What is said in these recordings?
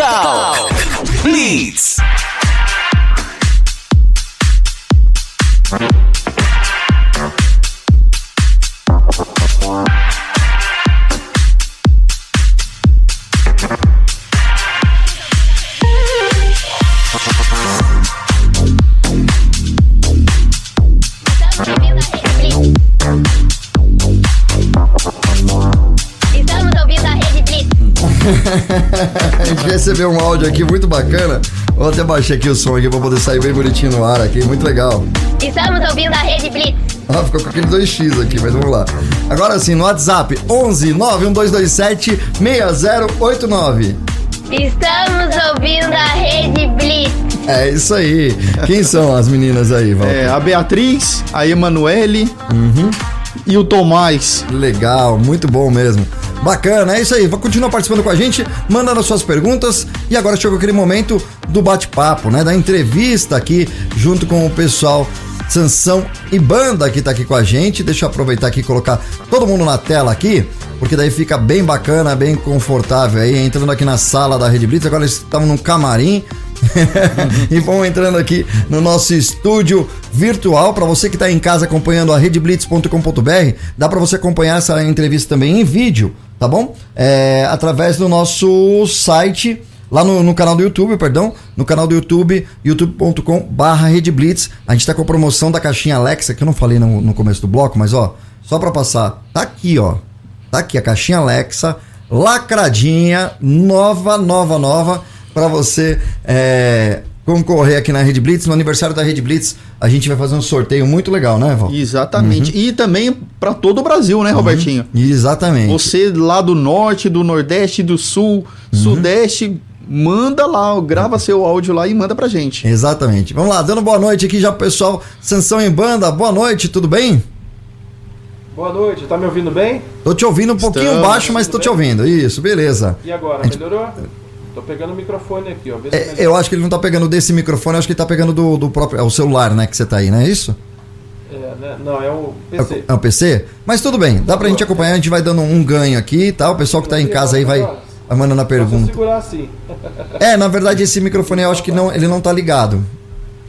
Talk Blitz. A gente recebeu um áudio aqui muito bacana. Vou até baixar aqui o som aqui pra poder sair bem bonitinho no ar aqui. Muito legal. Estamos ouvindo a Rede Blitz. Ah, ficou com aquele 2x aqui, mas vamos lá. Agora sim, no WhatsApp, 11 91227 6089. Estamos ouvindo a Rede Blitz. É isso aí. Quem são as meninas aí, Val? É, a Beatriz, a Emanuele Uhum. e o Tomás. Legal, muito bom mesmo. Bacana, é isso aí. Vai continuar participando com a gente, mandando as suas perguntas. E agora chegou aquele momento do bate-papo, né? Da entrevista aqui, junto com o pessoal Sansão e Banda que tá aqui com a gente. Deixa eu aproveitar aqui e colocar todo mundo na tela aqui, porque daí fica bem bacana, bem confortável aí. Entrando aqui na sala da Rede Blitz, agora eles estavam num camarim. e vão entrando aqui no nosso estúdio virtual para você que está em casa acompanhando a redeblitz.com.br, dá para você acompanhar essa entrevista também em vídeo, tá bom? É, através do nosso site lá no, no canal do YouTube, perdão, no canal do YouTube, youtube.com. A gente tá com a promoção da caixinha Alexa, que eu não falei no, no começo do bloco, mas ó, só para passar, tá aqui, ó. Tá aqui a caixinha Alexa, lacradinha, nova, nova, nova, para você é, concorrer aqui na Rede Blitz. No aniversário da Rede Blitz, a gente vai fazer um sorteio muito legal, né, Val? Exatamente. E também para todo o Brasil, né, Robertinho? Exatamente. Você lá do norte, do nordeste, do sul, sudeste, manda lá, grava seu áudio lá e manda pra gente. Exatamente. Vamos lá, dando boa noite aqui já pro pessoal. Sansão em banda, boa noite, tudo bem? Boa noite, tá me ouvindo bem? Tô te ouvindo um pouquinho Estamos, baixo, mas tô te ouvindo. Isso, beleza. E agora, gente- melhorou? Tô pegando o microfone aqui, ó. É, eu acho que ele não tá pegando desse microfone, eu acho que ele tá pegando do, do próprio. É o celular, né, que você tá aí, não é isso? É, né? Não, é o É PC. É o PC? Mas tudo bem, dá pra gente acompanhar, a gente vai dando um ganho aqui, tá? O pessoal que tá em casa aí vai, mandando a pergunta. segurar assim. É, na verdade, esse microfone eu acho que não, ele não tá ligado.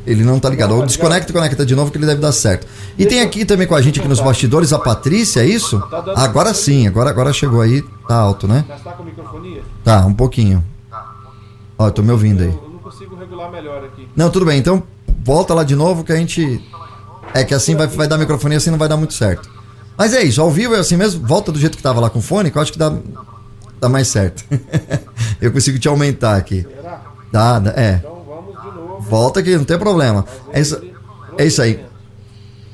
Ele não tá ligado. Não Ou tá desconecta e conecta de novo que ele deve dar certo. E tem aqui também com a gente aqui nos bastidores a Patrícia, é isso? Tá Agora sim, agora, agora chegou aí, tá alto, né? Tá, um pouquinho. Ó, tô me ouvindo aí. Eu, eu não consigo regular melhor aqui. Não, tudo bem, então volta lá de novo que a gente. É que assim vai, vai dar microfone assim não vai dar muito certo. Mas é isso, ao vivo é assim mesmo, volta do jeito que tava lá com o fone, que eu acho que dá, dá mais certo. eu consigo te aumentar aqui. Será? Dá, dá, é. Então vamos de novo. Volta aqui, não tem problema. É isso, é isso aí.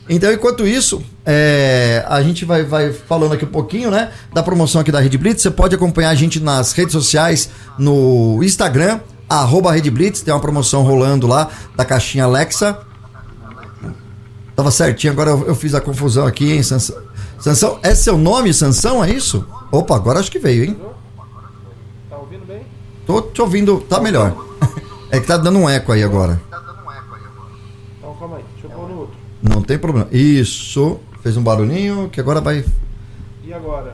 Então, enquanto isso, é, a gente vai, vai falando aqui um pouquinho, né? Da promoção aqui da Rede Blitz. Você pode acompanhar a gente nas redes sociais, no Instagram, arroba Rede Blitz. Tem uma promoção rolando lá da caixinha Alexa. Tava certinho, agora eu, eu fiz a confusão aqui, hein, Sansão? Sansão, é seu nome, Sansão, é isso? Opa, agora acho que veio, hein? Tá ouvindo bem? Tô te ouvindo, tá melhor. É que tá dando um eco aí agora. Então calma aí, deixa eu pôr no outro. Não tem problema. Isso. Fez um barulhinho que agora vai. E agora?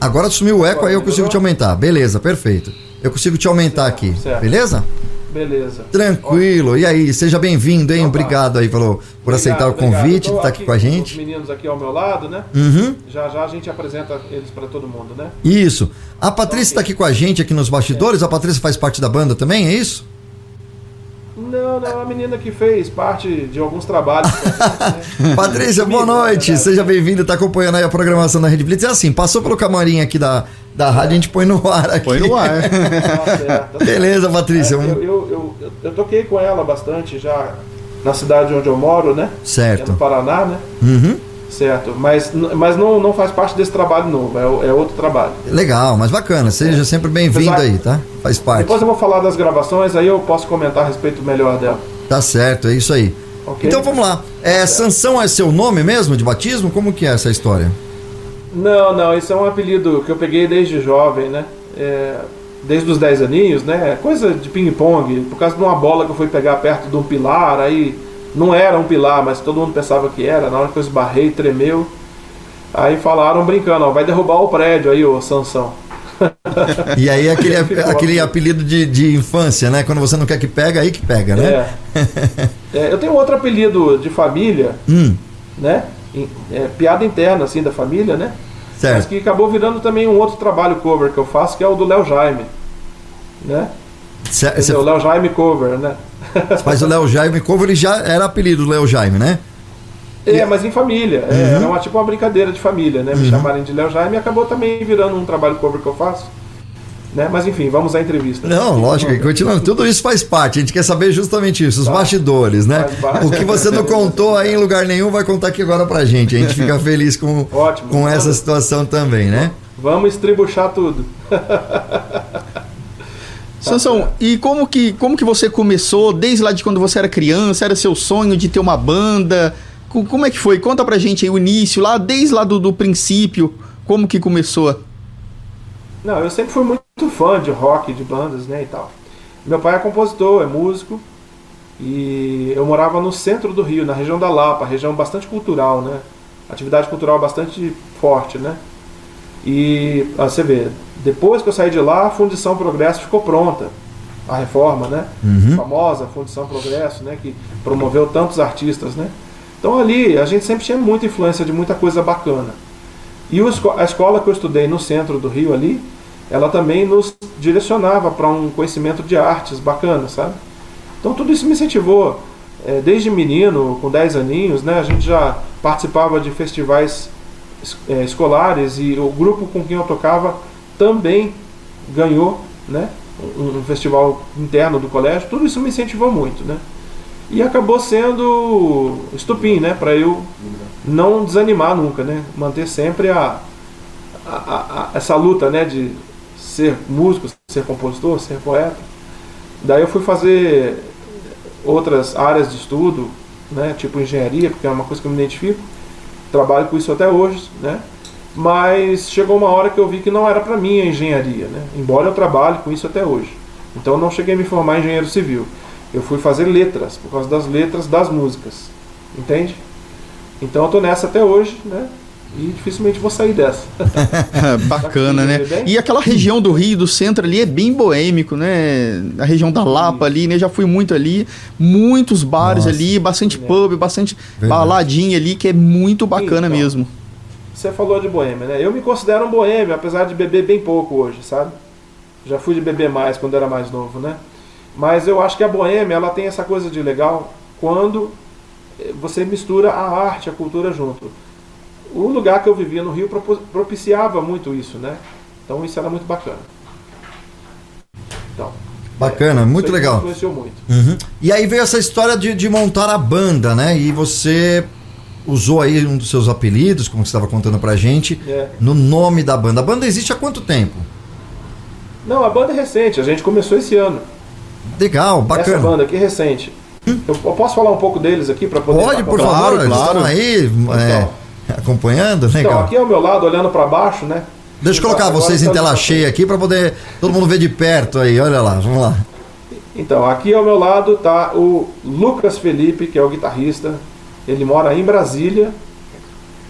Agora sumiu o eco, aí eu consigo te aumentar. Beleza, perfeito. Eu consigo te aumentar aqui. certo. Beleza? Beleza. Tranquilo. E aí, seja bem-vindo, hein? Opa. Obrigado aí pelo, por aceitar o Obrigado, convite, de obrigado. estar Tô aqui com a Os gente. meninos aqui ao meu lado, né? Uhum. Já já a gente apresenta eles pra todo mundo, né? Isso. A Patrícia está aqui com a gente aqui nos bastidores. A Patrícia faz parte da banda também, é isso? Não, não, a menina que fez parte de alguns trabalhos. né? Patrícia, boa noite. verdade. Seja bem-vinda, tá acompanhando aí a programação da Rede Blitz. É assim, passou pelo camarim aqui da, da rádio, a gente põe no ar aqui. Põe no ar. Tá certo, tá certo. Beleza, Patrícia. É, eu, eu, eu, eu toquei com ela bastante já na cidade onde eu moro, né? Certo. É no Paraná, né? Uhum. Certo. Mas, mas não, não faz parte desse trabalho novo, é, é outro trabalho. Legal, mas bacana. Seja sempre bem-vindo aí, tá? Faz parte. Depois eu vou falar das gravações, aí eu posso comentar a respeito melhor dela. Tá certo, é isso aí. Ok? Então vamos lá. É, Sansão é seu nome mesmo de batismo? Como que é essa história? Não, não, isso é um apelido que eu peguei desde jovem, né? É, desde os 10 aninhos, né? É Coisa de ping-pong, por causa de uma bola que eu fui pegar perto de um pilar, aí não era um pilar, mas todo mundo pensava que era, na hora que eu esbarrei, tremeu. Aí falaram brincando, ó, vai derrubar o prédio aí, ô Sansão. E aí aquele, aquele apelido de, de infância, né? Quando você não quer que pega, aí que pega, né? É. É, eu tenho outro apelido de família, Hum, né? É, piada interna, assim, da família, né? Mas certo. que acabou virando também um outro trabalho cover que eu faço, que é o do Léo Jaime. Né? Cê- cê o Léo Jaime cover, né? faz o Léo Jaime Cover, ele já era apelido do Léo Jaime, né? É, mas em família. É, Uhum. Era uma, tipo uma brincadeira de família, né? Me chamarem de Léo Jaime e acabou também virando um trabalho cover que eu faço. Né? Mas enfim, vamos à entrevista. Não, lógico, continuando. Tudo isso faz parte. A gente quer saber justamente isso, os Tá. bastidores, né? O que você não contou aí em lugar nenhum vai contar aqui agora pra gente. A gente fica feliz com, Ótimo. com essa situação também, né? Vamos estribuchar tudo. Sansão, e como que, como que você começou, desde lá de quando você era criança, era seu sonho de ter uma banda? Co- Como é que foi? Conta pra gente aí o início, lá desde lá do, do princípio, como que começou? Não, eu sempre fui muito fã de rock, de bandas, né, e tal. Meu pai é compositor, é músico, e eu morava no centro do Rio, na região da Lapa, região bastante cultural, né? Atividade cultural bastante forte, né? E ah, você vê, depois que eu saí de lá, a Fundição Progresso ficou pronta. A reforma, né? Uhum. Famosa Fundição Progresso, né? Que promoveu tantos artistas, né? Então ali a gente sempre tinha muita influência de muita coisa bacana. E a escola que eu estudei no centro do Rio ali, ela também nos direcionava para um conhecimento de artes bacana, sabe? Então tudo isso me incentivou. É, desde menino, com 10 aninhos, né, a gente já participava de festivais es- é, escolares e o grupo com quem eu tocava também ganhou né, um, um festival interno do colégio. Tudo isso me incentivou muito. Né? E acabou sendo estupim né, para eu não desanimar nunca, né? manter sempre a, a- a- essa luta né, de ser músico, ser compositor, ser poeta. Daí eu fui fazer outras áreas de estudo, né, tipo engenharia, porque é uma coisa que eu me identifico. Trabalho com isso até hoje, né? Mas chegou uma hora que eu vi que não era para mim a engenharia, né? Embora eu trabalhe com isso até hoje. Então eu não cheguei a me formar em engenheiro civil. Eu fui fazer letras, por causa das letras das músicas. Entende? Então eu tô nessa até hoje, né? E dificilmente vou sair dessa. Bacana, né? E aquela região do Rio, do centro ali, é bem boêmico, né? A região da Lapa ali, né? Já fui muito ali. Muitos bares Nossa. ali, bastante pub, bastante Verdade. baladinha ali, que é muito bacana Então. mesmo. Você falou de boêmia, né? Eu me considero um boêmio, apesar de beber bem pouco hoje, sabe? Já fui de beber mais quando era mais novo, né? Mas eu acho que a boêmia, ela tem essa coisa de legal quando você mistura a arte, a cultura junto. O lugar que eu vivia no Rio propiciava muito isso, né? Então isso era muito bacana. Então, Bacana, muito isso aí legal. Influenciou muito. Uhum. E aí veio essa história de, de montar a banda, né? E você usou aí um dos seus apelidos, como você estava contando pra gente, É. no nome da banda. A banda existe há quanto tempo? Não, a banda é recente, a gente começou esse ano. Legal, Essa bacana. banda aqui é recente. Eu, eu posso falar um pouco deles aqui para poder Pode, por pra- favor, Claro, eles claro. estão aí é, acompanhando, Então, legal. aqui ao meu lado, olhando para baixo, né? Deixa eu Então, colocar agora vocês em estamos tela cheia aqui pra poder todo mundo ver de perto aí. Olha lá, vamos lá. Então, aqui ao meu lado tá o Lucas Felipe, que é o guitarrista. Ele mora em Brasília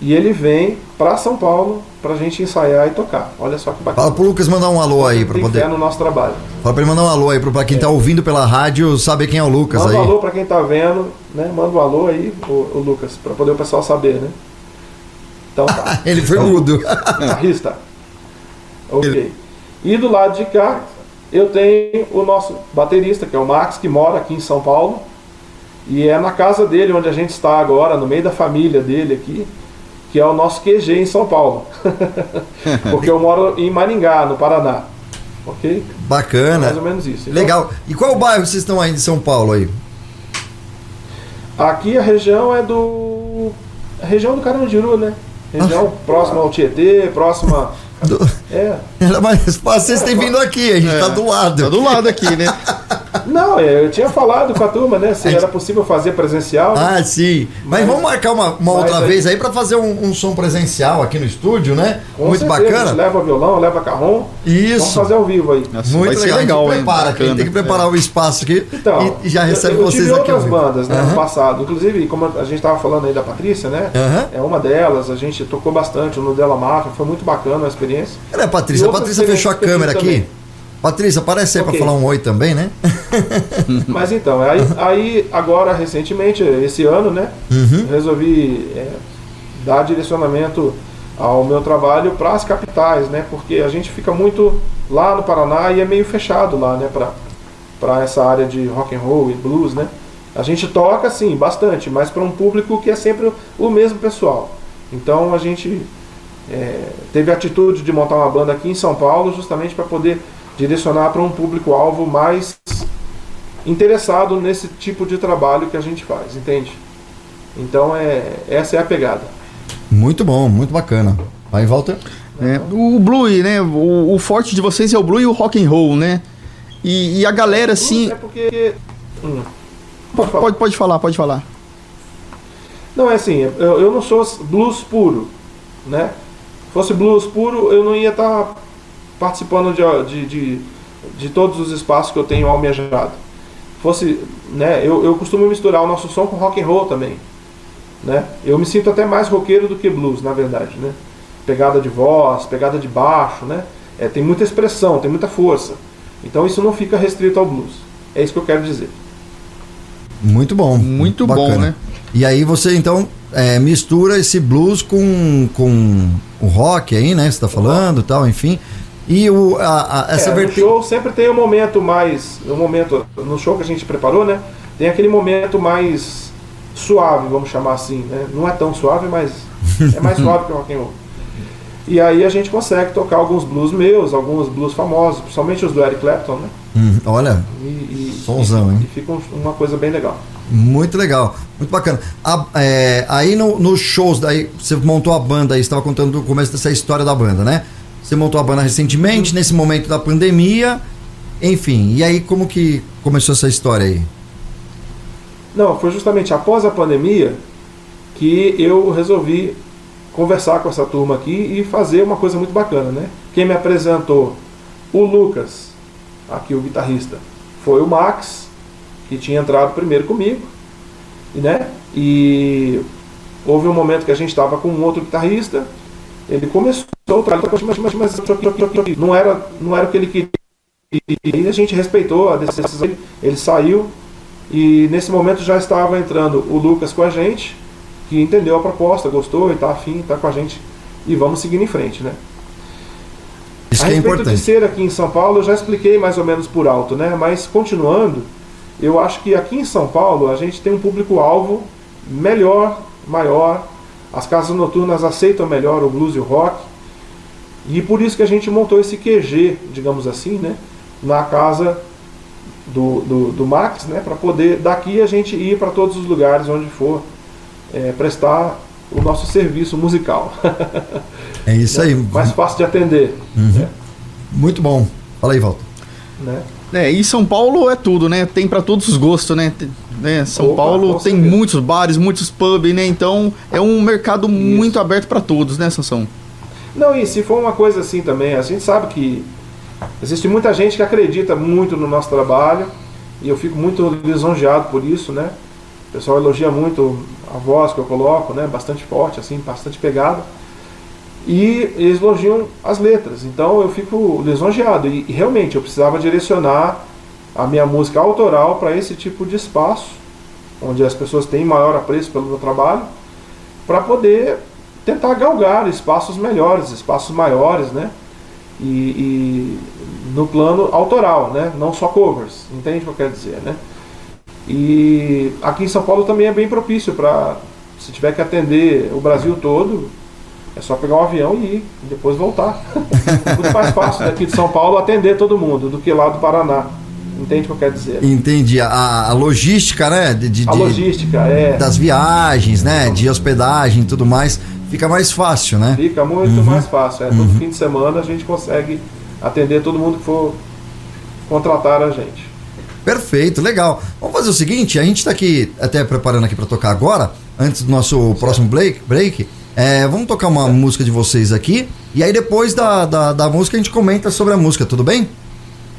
e ele vem para São Paulo pra gente ensaiar e tocar. Olha só que bacana. Fala pro Lucas mandar um alô aí pra Tem poder. fé no nosso trabalho. Fala pra ele mandar um alô aí pra quem tá ouvindo pela rádio saber quem é o Lucas Manda aí. um alô para quem tá vendo, né? Manda um alô aí, o, o Lucas, para poder o pessoal saber, né? Então tá. Ele foi mudo. guitarrista. Ok. E do lado de cá, eu tenho o nosso baterista, que é o Max, que mora aqui em São Paulo. E é na casa dele, onde a gente está agora, no meio da família dele aqui, que é o nosso QG em São Paulo. Porque eu moro em Maringá, no Paraná. Ok? Bacana. Mais ou menos isso. Então, Legal. E qual bairro vocês estão aí de São Paulo aí? Aqui a região é do. A região do Carandiru, né? Região próxima ao Tietê, próxima. Do- É. Fácil vocês terem vindo aqui, a gente tá do lado. Tá do lado aqui, né? Não, é, eu tinha falado com a turma, né? Se era possível fazer presencial. né? Ah, sim. Mas, Mas- vamos marcar uma, uma outra aí- vez aí pra fazer um, um som presencial aqui no estúdio, né? Com Muito certeza, A gente bacana. leva violão, leva carrom. Vamos Isso. fazer ao vivo aí. Nossa, Muito vai ser legal. legal, a gente hein? prepara aqui, tem que preparar o espaço aqui Então, e, já recebe eu, eu vocês aqui. ao outras vivo. bandas, né, Aham. no passado. Inclusive, como a gente estava falando aí da Patrícia, né? Aham. É uma delas, a gente tocou bastante no Della Máfia, foi muito bacana a experiência. Cadê a Patrícia? A Patrícia fechou a câmera aqui. tive Patrícia, aparece aí Ok. pra falar um oi também, né? Mas então, aí, aí agora, recentemente, esse ano, né? Uhum. Resolvi é, dar direcionamento ao meu trabalho para as capitais, né? Porque a gente fica muito lá no Paraná e é meio fechado lá, né? Para essa área de rock and roll e blues, né? A gente toca, sim, bastante, mas para um público que é sempre o mesmo pessoal. Então a gente é, teve a atitude de montar uma banda aqui em São Paulo justamente para poder direcionar para um público-alvo mais interessado nesse tipo de trabalho que a gente faz, entende? Então é essa é a pegada. Muito bom, muito bacana. Vai, Walter. É, o Blue, né? O, o forte de vocês é o Blue e o rock and roll, né? E, e a galera, assim. É porque hum, pode falar. Pode, pode falar, pode falar. Não é assim, eu, eu não sou blues puro, né? Se fosse blues puro, eu não ia estar participando de, de, de, de todos os espaços que eu tenho almejado. Fosse, né? Eu, eu costumo misturar o nosso som com rock and roll também, né? Eu me sinto até mais roqueiro do que blues, na verdade, né? Pegada de voz, pegada de baixo, né? É, tem muita expressão, tem muita força. Então isso não fica restrito ao blues. É isso que eu quero dizer. Muito bom. Muito bom, né? E aí você então é, mistura esse blues com, com o rock aí, né? Você tá falando e tal, enfim. E o, a, a- essa É, no vertente. show sempre tem um momento mais. Um momento. No show que a gente preparou, né? Tem aquele momento mais suave, vamos chamar assim, né? Não é tão suave, mas é mais suave que o rock and roll. E aí a gente consegue tocar alguns blues meus, alguns blues famosos, principalmente os do Eric Clapton, né? Hum, olha, E, e, Sonzão, hein? e fica um- uma coisa bem legal. muito legal, muito bacana. A- é, aí no- nos shows, daí você montou a banda aí, você estava contando o começo dessa história da banda, né? Você montou a banda recentemente, nesse momento da pandemia, enfim. E aí como que começou essa história aí? Não, foi justamente após a pandemia que eu resolvi conversar com essa turma aqui e fazer uma coisa muito bacana, né? Quem me apresentou o Lucas, aqui o guitarrista, foi o Max, que tinha entrado primeiro comigo, né? E houve um momento que a gente estava com um outro guitarrista, ele começou o trabalho, mas, mas, mas não era, não era o que ele queria. E a gente respeitou a decisão dele, ele saiu, e nesse momento já estava entrando o Lucas com a gente, que entendeu a proposta, gostou e está afim, está com a gente. E vamos seguindo em frente, né? Isso a é respeito de importante. ser aqui em São Paulo, eu já expliquei mais ou menos por alto, né? Mas continuando, eu acho que aqui em São Paulo a gente tem um público-alvo melhor, maior. As casas noturnas aceitam melhor o blues e o rock. E por isso que a gente montou esse QG, digamos assim, né? Na casa do, do, do Max, né? Para poder daqui a gente ir para todos os lugares onde for é, prestar o nosso serviço musical. É isso aí. Mais fácil de atender. né? Muito bom. Fala aí, Walter. né? É, e São Paulo é tudo, né? Tem pra todos os gostos, né? Tem- né? São Opa, Paulo tem muitos bares, muitos pubs, né? Então é um mercado muito aberto pra todos, né, Sansão? Não, e se for uma coisa assim também, a gente sabe que existe muita gente que acredita muito no nosso trabalho e eu fico muito lisonjeado por isso, né? O pessoal elogia muito a voz que eu coloco, né? Bastante forte, assim, bastante pegada. E eles elogiam as letras, então eu fico lisonjeado. E, e realmente eu precisava direcionar a minha música autoral para esse tipo de espaço, onde as pessoas têm maior apreço pelo meu trabalho, para poder tentar galgar espaços melhores, espaços maiores, né? E, e no plano autoral, né? Não só covers, entende o que eu quero dizer, né? E aqui em São Paulo também é bem propício para, se tiver que atender o Brasil todo, é só pegar um avião e ir, e depois voltar. Muito mais fácil daqui de São Paulo atender todo mundo do que lá do Paraná. Entende o que eu quero dizer? Entendi. A, a logística, né? De, de- A de- logística é. das viagens, né? De hospedagem e tudo mais, fica mais fácil, né? Fica muito mais fácil. É, Todo fim de semana a gente consegue atender todo mundo que for contratar a gente. Perfeito, legal. Vamos fazer o seguinte, a gente tá aqui até preparando aqui para tocar agora, antes do nosso próximo break, break é, vamos tocar uma música de vocês aqui, e aí depois da, da, da música a gente comenta sobre a música, tudo bem?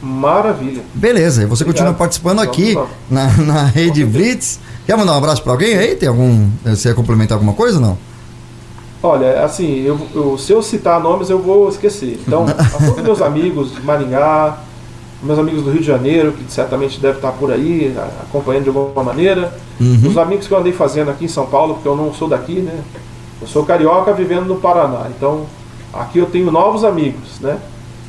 Maravilha. Beleza, e você Obrigado. continua participando Vamos aqui lá. na, na Rede Blitz. Quer mandar um abraço para alguém aí? Tem algum. Você ia complementar alguma coisa ou não? Olha, assim, eu, eu- se eu citar nomes eu vou esquecer. Então, a todos meus amigos de Maringá, meus amigos do Rio de Janeiro, que certamente devem estar por aí, acompanhando de alguma maneira. Os amigos que eu andei fazendo aqui em São Paulo, porque eu não sou daqui, né? Eu sou carioca vivendo no Paraná. Então, aqui eu tenho novos amigos, né?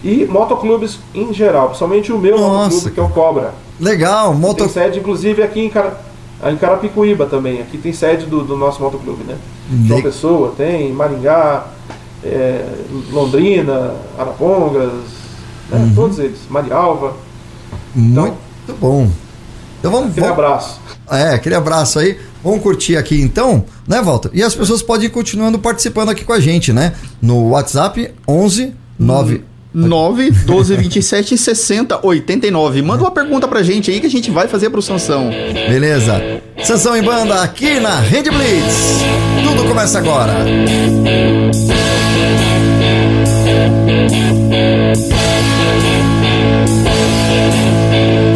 E motoclubes em geral, principalmente o meu Nossa, motoclube, que é o Cobra. Legal, moto. Tem sede, inclusive, aqui em, Cara... em Carapicuíba também. Aqui tem sede do, do nosso motoclube, né? João Pessoa tem, Maringá, é, Londrina, Arapongas, né? Uhum. todos eles. Marialva. Muito bom. Então vamos. Aquele vamos- abraço. É, aquele abraço aí. Vamos curtir aqui então, né, Walter? E as pessoas podem ir continuando participando aqui com a gente, né? No WhatsApp 11 9 9, 12, 27, 60, 89. Manda uma pergunta pra gente aí que a gente vai fazer pro Sansão. Beleza. Sansão em banda aqui na Rede Blitz. Tudo começa agora. Música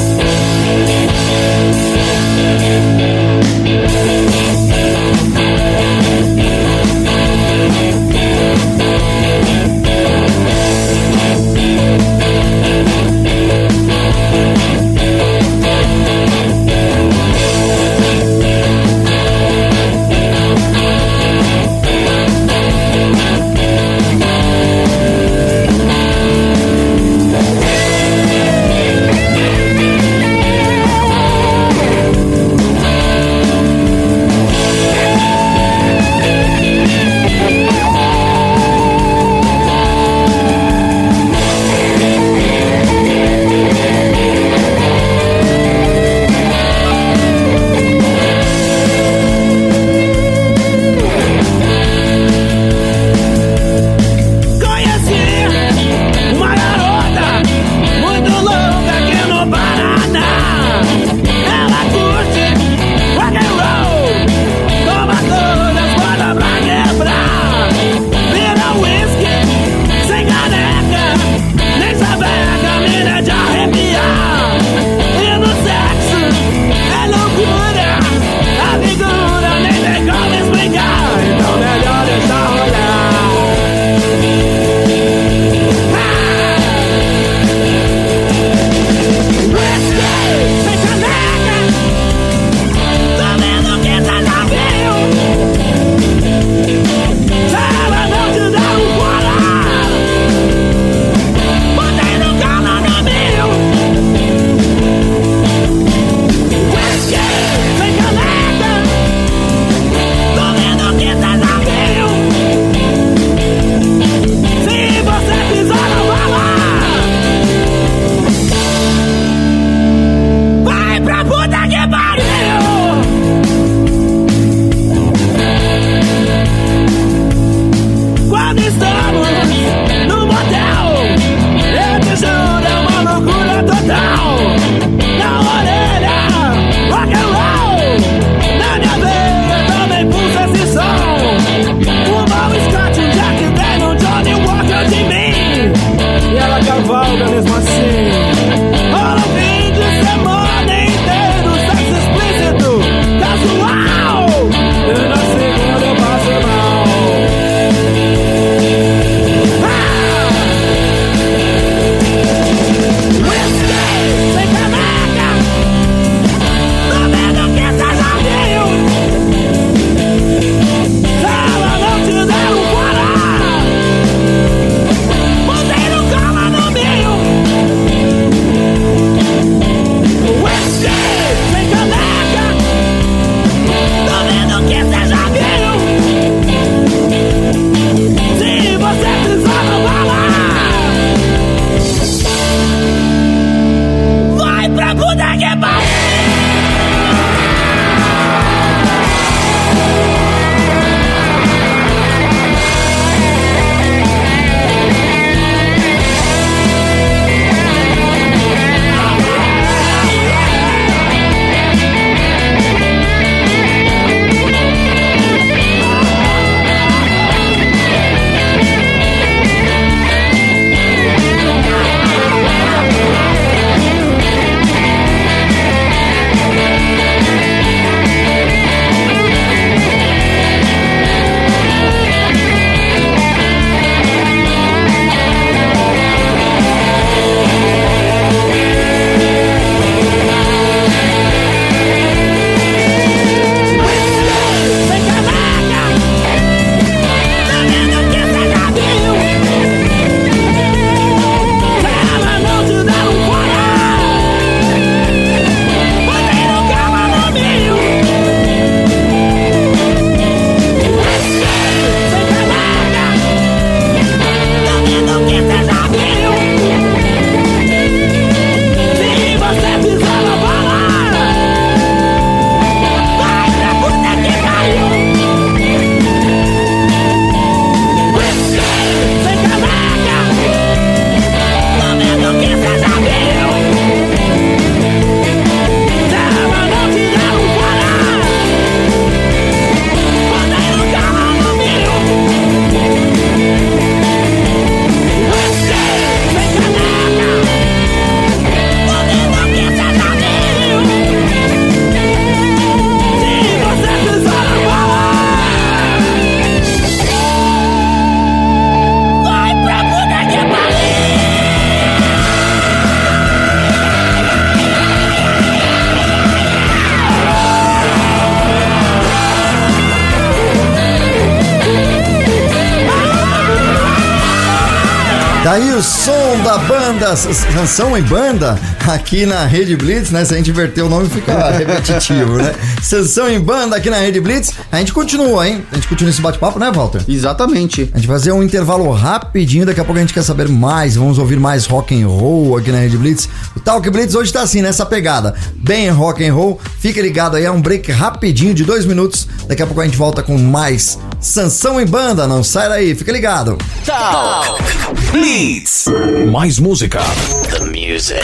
Sansão em Banda, aqui na Rede Blitz, né? Se a gente inverter o nome fica repetitivo, né? Sansão em Banda aqui na Rede Blitz. A gente continua, hein? A gente continua esse bate-papo, né, Walter? Exatamente. A gente vai fazer um intervalo rapidinho, daqui a pouco a gente quer saber mais, vamos ouvir mais rock and roll aqui na Rede Blitz. O Talk Blitz hoje tá assim, nessa pegada, bem rock and roll. Fica ligado aí, é um break rapidinho de dois minutos. Daqui a pouco a gente volta com mais Sansão em Banda, não sai daí, fica ligado. Talk Blitz. Mais música. The music.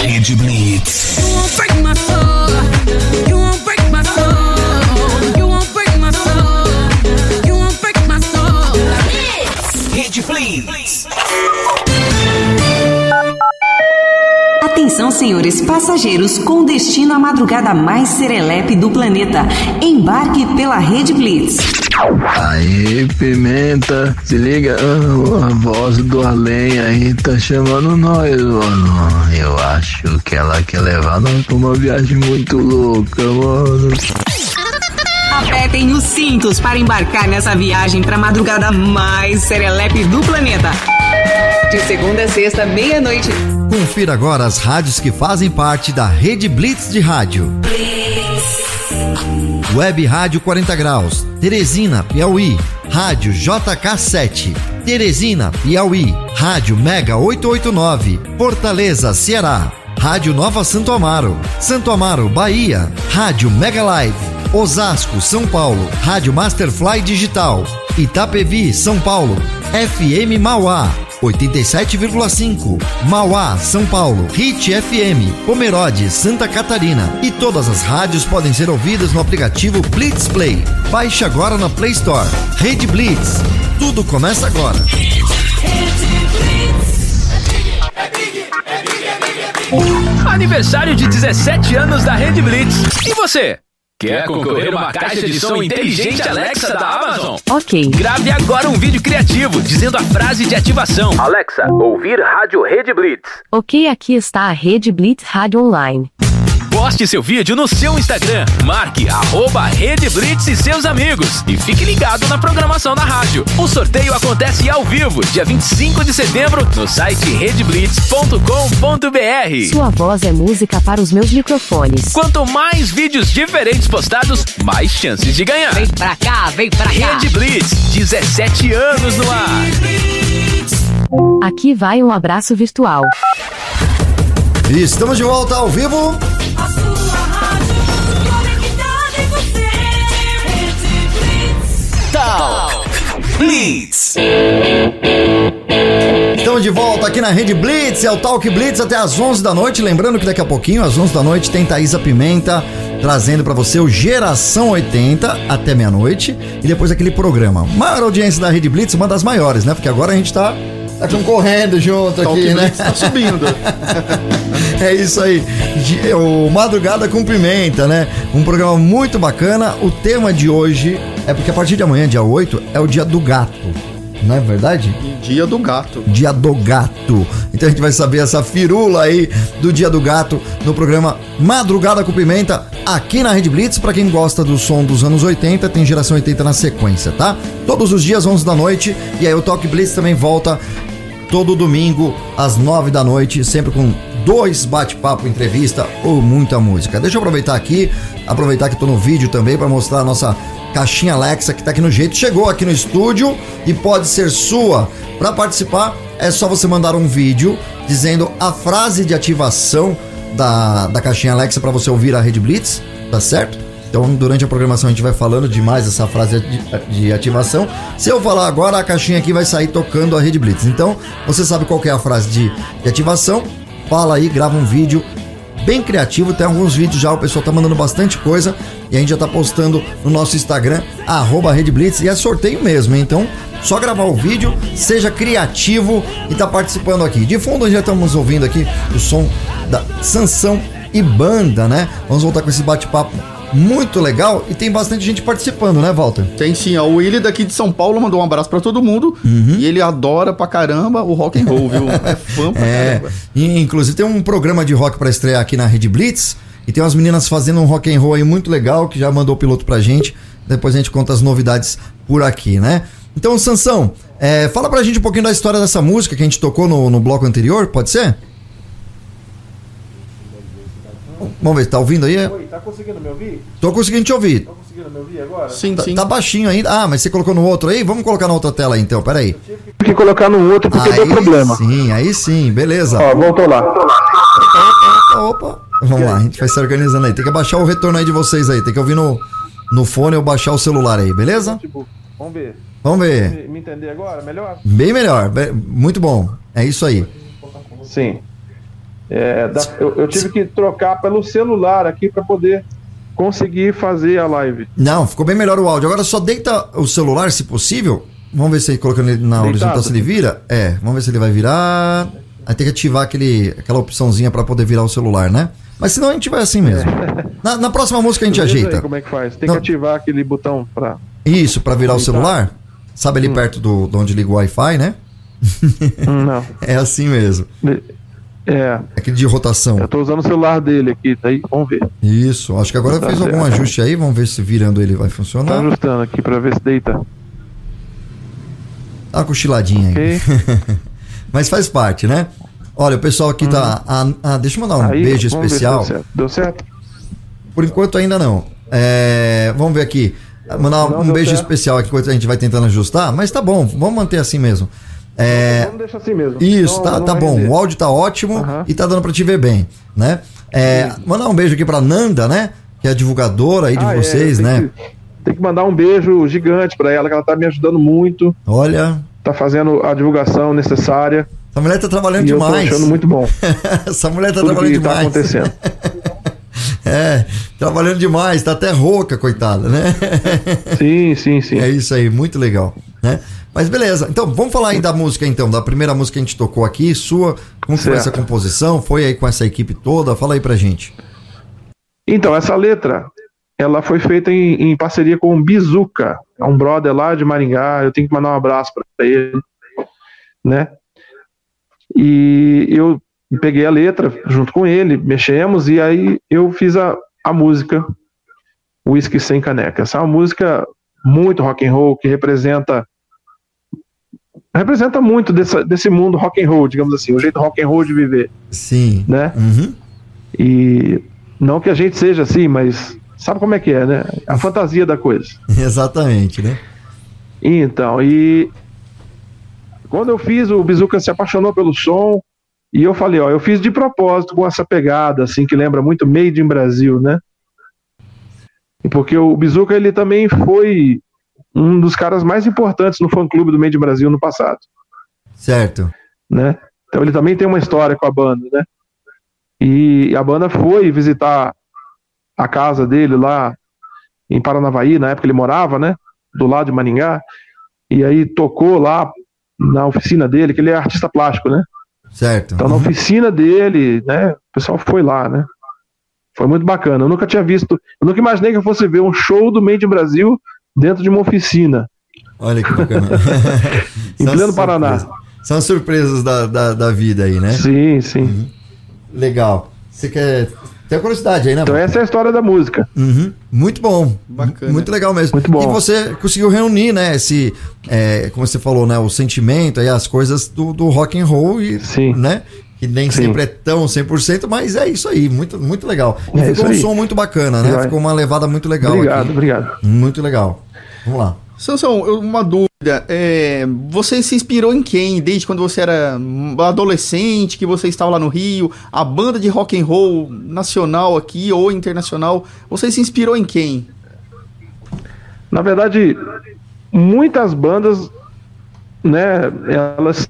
Rede Blitz. You won't break my soul. You won't break my soul. You won't break my soul. You won't break my soul. Rede Blitz. Atenção, senhores passageiros, com destino à madrugada mais serelepe do planeta. Embarque pela Rede Blitz. Aí, Pimenta, se liga, ah, a voz do além aí tá chamando nós, mano. Eu acho que ela quer levar nós pra uma viagem muito louca, mano. Apertem os cintos para embarcar nessa viagem para a madrugada mais serelepe do planeta. De segunda a sexta, meia-noite. Confira agora as rádios que fazem parte da Rede Blitz de Rádio. Web Rádio 40 Graus, Teresina, Piauí. Rádio JK7, Teresina, Piauí. Rádio Mega 889, Fortaleza, Ceará. Rádio Nova Santo Amaro, Santo Amaro, Bahia. Rádio Mega Live, Osasco, São Paulo. Rádio Masterfly Digital, Itapevi, São Paulo. FM Mauá, 87,5. Mauá, São Paulo. Hit FM, Pomerode, Santa Catarina. E todas as rádios podem ser ouvidas no aplicativo Blitz Play. Baixe agora na Play Store. Rede Blitz. Tudo começa agora. Aniversário de 17 anos da Rede Blitz. E você? Quer concorrer a uma caixa de som inteligente Alexa da Amazon? Ok. Grave agora um vídeo criativo dizendo a frase de ativação. Alexa, ouvir Rádio Rede Blitz. Ok, aqui está a Rede Blitz Rádio Online. Poste seu vídeo no seu Instagram. Marque arroba Rede Blitz e seus amigos. E fique ligado na programação da rádio. O sorteio acontece ao vivo, dia 25 de setembro, no site redeblitz.com.br. Sua voz é música para os meus microfones. Quanto mais vídeos diferentes postados, mais chances de ganhar. Vem pra cá, vem pra cá. Rede Blitz, 17 anos no ar. Aqui vai um abraço virtual. Estamos de volta ao vivo. A sua rádio você. Talk Blitz. Estamos de volta aqui na Rede Blitz, é o Talk Blitz até às 11 da noite. Lembrando que daqui a pouquinho, às 11 da noite, tem Thaisa Pimenta trazendo pra você o Geração 80 até meia-noite e depois aquele programa. Maior audiência da Rede Blitz, uma das maiores, né? Porque agora a gente tá, tá concorrendo junto Talk aqui, né? Tá subindo. É isso aí. O Madrugada com Pimenta, né? Um programa muito bacana. O tema de hoje é porque a partir de amanhã, dia 8, é o dia do gato. Não é verdade? Dia do gato. Dia do Gato. Então a gente vai saber essa firula aí do Dia do Gato no programa Madrugada com Pimenta aqui na Rede Blitz. Pra quem gosta do som dos anos 80, tem geração 80 na sequência, tá? Todos os dias, 11 da noite. E aí o Talk Blitz também volta todo domingo às 9 da noite, sempre com dois bate-papo, entrevista ou muita música. Deixa eu aproveitar aqui, aproveitar que tô no vídeo também para mostrar a nossa caixinha Alexa que tá aqui no jeito. Chegou aqui no estúdio e pode ser sua. Para participar é só você mandar um vídeo dizendo a frase de ativação da, da caixinha Alexa para você ouvir a Rede Blitz, tá certo? Então, durante a programação, a gente vai falando demais essa frase de, ativação. Se eu falar agora, a caixinha aqui vai sair tocando a Rede Blitz. Então, você sabe qual é a frase de, de ativação? Fala aí, grava um vídeo bem criativo. Tem alguns vídeos já, o pessoal tá mandando bastante coisa. E a gente já tá postando no nosso Instagram, arroba Rede Blitz. E é sorteio mesmo, então só gravar o vídeo, seja criativo e tá participando aqui. De fundo, já estamos ouvindo aqui o som da Sansão e Banda, né? Vamos voltar com esse bate-papo muito legal e tem bastante gente participando, né, Walter? Tem sim, ó, o Willi daqui de São Paulo mandou um abraço pra todo mundo Uhum. e ele adora pra caramba o rock and roll, viu? É fã pra É, caramba. e, inclusive tem um programa de rock pra estrear aqui na Rede Blitz e tem umas meninas fazendo um rock and roll aí muito legal que já mandou o piloto pra gente. Depois a gente conta as novidades por aqui, né? Então, Sansão, É, fala pra gente um pouquinho da história dessa música que a gente tocou no, no bloco anterior, pode ser? Vamos ver, tá ouvindo aí? Oi, tá conseguindo me ouvir? Tô conseguindo te ouvir. Tá conseguindo me ouvir agora? Sim, Tá, sim. tá baixinho ainda. Ah, mas você colocou no outro aí? Vamos colocar na outra tela aí então, peraí. Tive que colocar no outro porque aí deu problema. Sim, aí sim, beleza. Ó, voltou lá. Opa, opa. Vamos lá, a gente vai se organizando aí. Tem que abaixar o retorno aí de vocês aí. Tem que ouvir no, no fone ou baixar o celular aí, beleza? Tipo, vamos ver. Vamos ver. Me, me entender agora? Melhor? Bem melhor, be- muito bom. É isso aí. Sim. É, dá- eu, eu tive que trocar pelo celular aqui para poder conseguir fazer a live. Não, ficou bem melhor o áudio. Agora só deita o celular, se possível. Vamos ver se ele colocando ele na Deitado? horizontal se ele vira. É, vamos ver se ele vai virar. Aí tem que ativar aquele, aquela opçãozinha pra poder virar o celular, né? Mas senão a gente vai assim mesmo. Na, na próxima música a gente Beleza ajeita. aí, como é que faz? Tem Não. que ativar aquele botão para. Isso, pra virar o celular. Sabe ali perto do, de onde liga o Wi-Fi, né? Não. É assim mesmo. É, Aquele de rotação. eu tô usando o celular dele aqui, tá aí? Vamos ver. Isso, acho que agora Tá fez algum certo. ajuste aí. Vamos ver se virando ele vai Tá funcionar. ajustando aqui para ver se deita. Uma cochiladinha aí. Ok. Mas faz parte, né? Olha, o pessoal aqui tá. Ah, ah, deixa eu mandar um Uhum. Aí, beijo especial. Deu certo. Deu certo? Por enquanto ainda não. É, vamos ver aqui. Mandar Não um beijo certo. especial aqui enquanto a gente vai tentando ajustar, mas tá bom, vamos manter assim mesmo. É, Vamos deixar assim mesmo. isso, Não- tá, não tá bom. render. O áudio tá ótimo Aham. e tá dando pra te ver bem, né? É, mandar um beijo aqui pra Nanda, né? Que é a divulgadora aí de Ah, é, vocês, tem né? que- tem que mandar um beijo gigante para ela, que ela tá me ajudando muito, Olha, tá fazendo a divulgação necessária. essa mulher tá trabalhando e eu tô demais. achando muito bom. essa mulher tá tudo trabalhando que tá demais. acontecendo. É, trabalhando demais, tá até rouca, coitada, né? Sim, sim, sim. É isso aí, muito legal, né? Mas beleza, então vamos falar aí da música então, da primeira música que a gente tocou aqui, sua, como foi essa composição, foi aí com essa equipe toda, fala aí pra gente. Então, essa letra, ela foi feita em, em parceria com o Bizuca, é um brother lá de Maringá, eu tenho que mandar um abraço para ele, né? E eu peguei a letra junto com ele, mexemos, e aí eu fiz a, a música Whisky Sem Caneca. Essa é uma música muito rock and roll, que representa representa muito dessa, desse mundo rock and roll, digamos assim, o jeito rock and roll de viver, Sim. né? Uhum. E não que a gente seja assim, mas sabe como é que é, né? A fantasia da coisa. Exatamente, né? Então, e quando eu fiz, o Bizuca se apaixonou pelo som, e eu falei, ó, eu fiz de propósito com essa pegada, assim, que lembra muito Made in Brasil, né? Porque o Bizuca, ele também foi um dos caras mais importantes no fã-clube do Made in Brasil no passado. Certo. né? Então ele também tem uma história com a banda, né? E a banda foi visitar a casa dele lá em Paranavaí, na época ele morava, né? Do lado de Maringá, e aí tocou lá na oficina dele, que ele é artista plástico, né? Certo. Então na Uhum. oficina dele, né? O pessoal foi lá, né? Foi muito bacana. Eu nunca tinha visto, eu nunca imaginei que eu fosse ver um show do Made in Brasil dentro de uma oficina. Olha que bacana. Em São pleno. Paraná. São surpresas da, da, da vida aí, né? Sim, sim. Legal. Você quer. Tem curiosidade aí, né? Então Bob? essa é a história da música. Uhum. Muito bom. Bacana. Muito legal mesmo. Muito bom. E você conseguiu reunir, né? Esse, é, como você falou, né? O sentimento e as coisas do, do rock and roll e, Sim. né? Que nem Sim. sempre é tão 100%, mas é isso aí. Muito, muito legal. E É ficou um aí. som muito bacana, né? Vai. Ficou uma levada muito legal Obrigado, aqui. obrigado. Muito legal. Vamos lá. Sansão, eu- uma dúvida. É, você se inspirou em quem? Desde quando você era adolescente, que você estava lá no Rio, a banda de rock and roll nacional aqui ou internacional, você se inspirou em quem? Na verdade, muitas bandas, né, elas.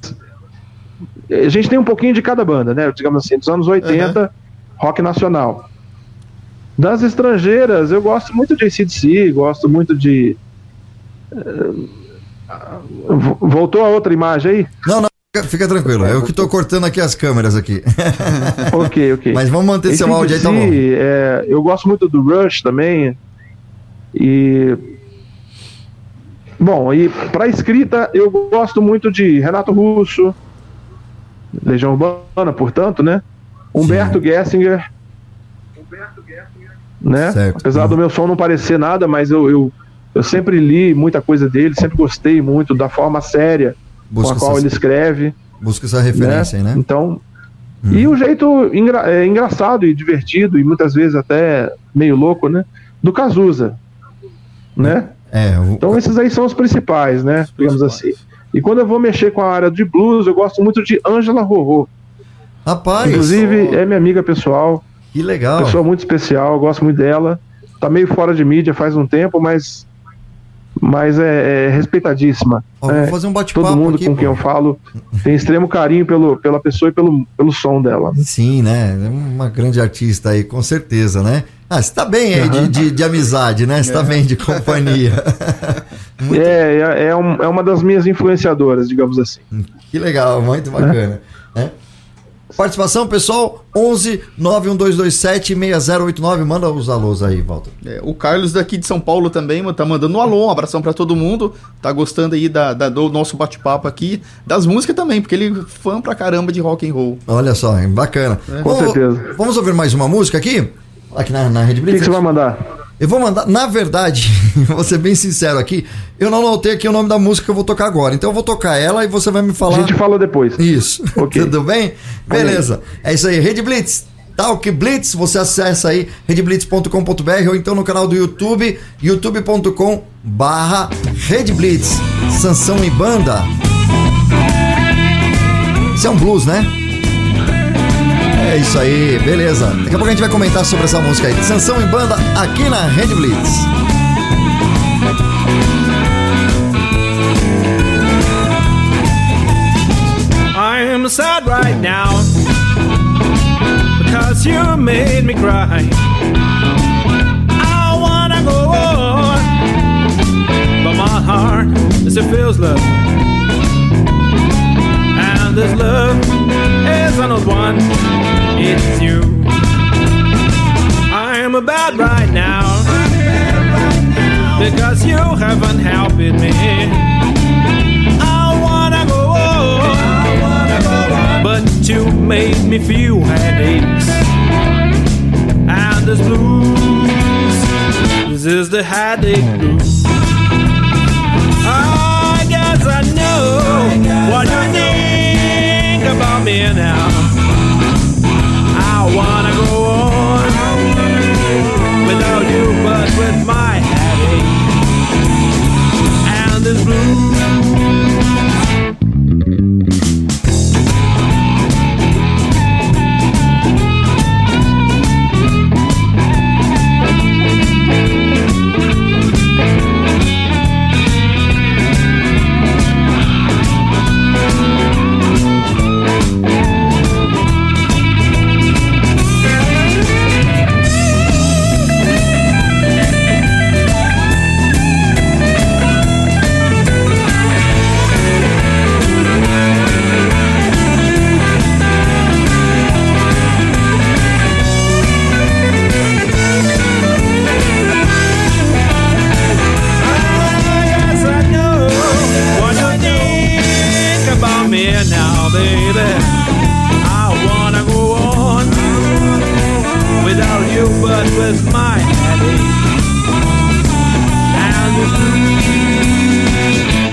A gente tem um pouquinho de cada banda, né? Digamos assim, dos anos 80, rock nacional. Das estrangeiras, eu gosto muito de ACDC, gosto muito de. Vo- Voltou a outra imagem aí? Não, não, fica, fica tranquilo. Eu que tô cortando aqui as câmeras aqui. ok, ok. Mas vamos manter seu áudio aí, tá bom. É, eu gosto muito do Rush também. E. Bom, e para escrita eu gosto muito de Renato Russo, Legião Urbana, portanto, né? Humberto Gessinger. Né? Certo. Apesar do meu som não parecer nada, mas eu, eu, Eu sempre li muita coisa dele, sempre gostei muito da forma séria Busca com a qual essas- ele escreve. Busca essa referência aí, né? Então, e o jeito engra- é, engraçado e divertido, e muitas vezes até meio louco, né? Do Cazuza. Né? É, o- Então esses aí são os principais, né? Digamos assim. E quando eu vou mexer com a área de blues, eu gosto muito de Angela Rorô. Rapaz, Inclusive, é minha amiga pessoal. que legal. Pessoa muito especial, gosto muito dela. Tá meio fora de mídia faz um tempo, mas, mas é, é respeitadíssima. Ó, É, vou fazer um bate-papo Todo mundo aqui, com pô. quem eu falo tem extremo carinho pelo, pela pessoa e pelo, pelo som dela. Sim, né? É uma grande artista aí, com certeza, né? Ah, você tá bem aí de, de, de amizade, né? Você tá bem de companhia. É, é, é, um- é uma das minhas influenciadoras, digamos assim. Que legal, muito bacana. né? Participação, pessoal, 11 91227 6089. Manda os alôs aí, Walter. É, o Carlos daqui de São Paulo também mano, tá mandando um alô, um abração pra todo mundo. Tá gostando aí da, da- do nosso bate-papo aqui, das músicas também, porque ele é fã pra caramba de rock and roll. Olha só, hein, bacana. Com Vamos- certeza. Vamos ouvir mais uma música aqui? Aqui na, na Rede O que você vai mandar? Eu vou mandar, na verdade, vou ser bem sincero aqui, eu não anotei aqui o nome da música que eu vou tocar agora. Então eu vou tocar ela e você vai me A falar. gente fala depois. Isso. Ok. Tudo bem? Beleza. É isso aí. Rede Blitz. Talk Blitz, você acessa aí redblitz.com.br ou então no canal do YouTube, youtube.com barra Rede Blitz. Sansão e banda. Isso é um blues, né? É isso aí, beleza. Daqui a pouco a gente vai comentar sobre essa música aí. Sansão e banda aqui na Rede Blitz. I am sad right now because you made me cry. Because you haven't helped me. I wanna go on, but you made me feel headaches and this blues. This is the headache blues. I guess I know what you think about me now. With my headache. And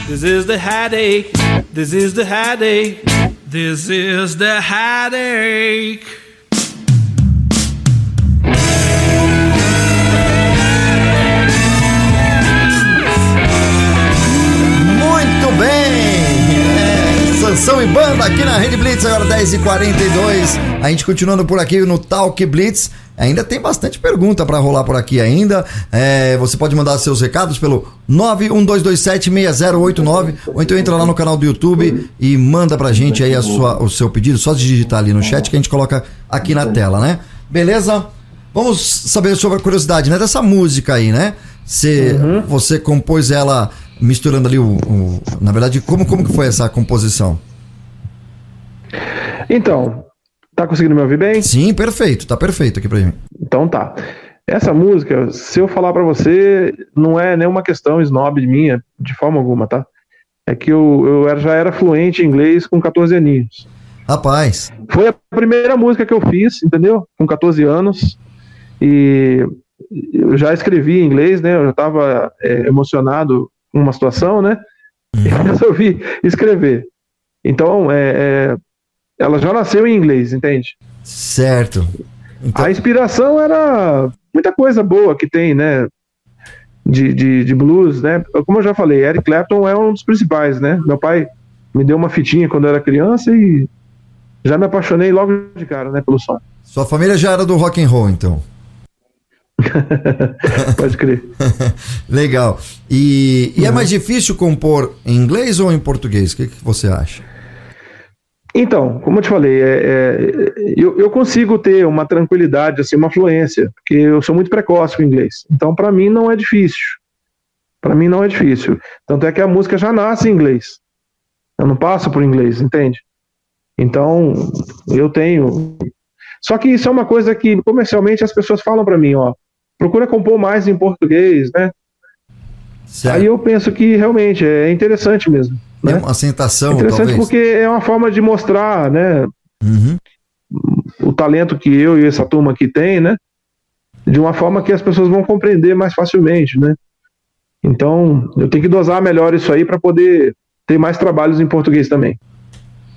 this is the headache. This is the headache. This is the headache. Muito bem! É, Sansão e banda aqui na Rede Blitz, agora 10h42. A gente continuando por aqui no Talk Blitz. Ainda tem bastante pergunta pra rolar por aqui ainda. É, você pode mandar seus recados pelo 912276089 ou então entra lá no canal do YouTube e manda pra gente aí a sua, o seu pedido. Só digitar ali no chat que a gente coloca aqui na tela, né? Beleza? Vamos saber sobre a curiosidade, né? Dessa música aí, né? Você, você compôs ela misturando ali o, o- Na verdade, como, como que foi essa composição? Então, tá conseguindo me ouvir bem? Sim, perfeito, tá perfeito aqui pra mim. Então tá. Essa música, se eu falar pra você, não é nenhuma questão snob minha, de forma alguma, tá? É que eu, eu já era fluente em inglês com 14 aninhos. Rapaz, Foi a primeira música que eu fiz, entendeu? Com 14 anos. E eu já escrevi em inglês, né? Eu já estava emocionado com uma situação, né? E resolvi escrever. Então, é, é, ela já nasceu em inglês, entende? Certo. A inspiração era muita coisa boa que tem, né? De, de, de blues, né? Como eu já falei, Eric Clapton é um dos principais, né? Meu pai me deu uma fitinha quando eu era criança e já me apaixonei logo de cara, né? Pelo som. Sua família já era do rock and roll, então. Pode crer. Legal. E, e é mais difícil compor em inglês ou em português? O que, que você acha? Então, como eu te falei, é, é, eu, eu, consigo ter uma tranquilidade, assim, uma fluência, porque eu sou muito precoce com o inglês. Então, para mim, não é difícil. Para mim, não é difícil. Tanto é que a música já nasce em inglês. Eu não passo por inglês, entende? Então, eu tenho. Só que isso é uma coisa que comercialmente as pessoas falam para mim, ó, procura compor mais em português, né? Certo. Aí eu penso que realmente é interessante mesmo. Né? Uma sentação, interessante talvez. porque é uma forma de mostrar, né? Uhum. O talento que eu e essa turma aqui tem, né? De uma forma que as pessoas vão compreender mais facilmente, né? Então, eu tenho que dosar melhor isso aí para poder ter mais trabalhos em português também.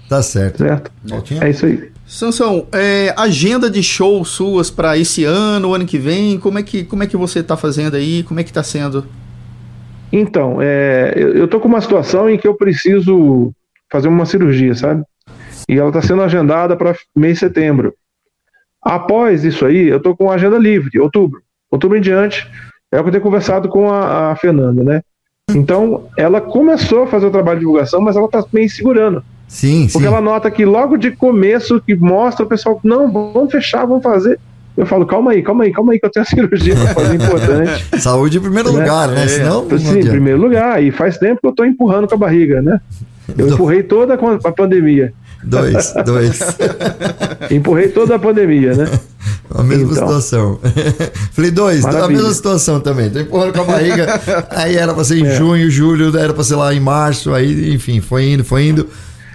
Tá certo. Certo? É isso aí. Sansão, é, agenda de shows suas para esse ano, ano que vem, como é que, como é que você tá fazendo aí? Como é que tá sendo? Então, é, eu, eu tô com uma situação em que eu preciso fazer uma cirurgia, sabe? E ela está sendo agendada para mês de setembro. Após isso aí, eu tô com a agenda livre, outubro. Outubro em diante, é o que eu tenho conversado com a, a Fernanda, né? Então, ela começou a fazer o trabalho de divulgação, mas ela está meio segurando. Sim, Porque sim. ela nota que logo de começo, que mostra o pessoal, não, vamos fechar, vamos fazer. Eu falo, calma aí, calma aí, calma aí, que eu tenho a cirurgia pra fazer importante. Saúde em primeiro lugar, né? É, Senão. não Sim, em primeiro lugar. E faz tempo que eu tô empurrando com a barriga, né? Eu empurrei toda a pandemia. Dois, dois. Empurrei toda a pandemia, né? A mesma Então. situação. Falei, dois, a Maravilha. mesma situação também. Tô empurrando com a barriga. aí era pra ser em É. junho, julho, era pra ser lá em março, aí, enfim, foi indo, foi indo.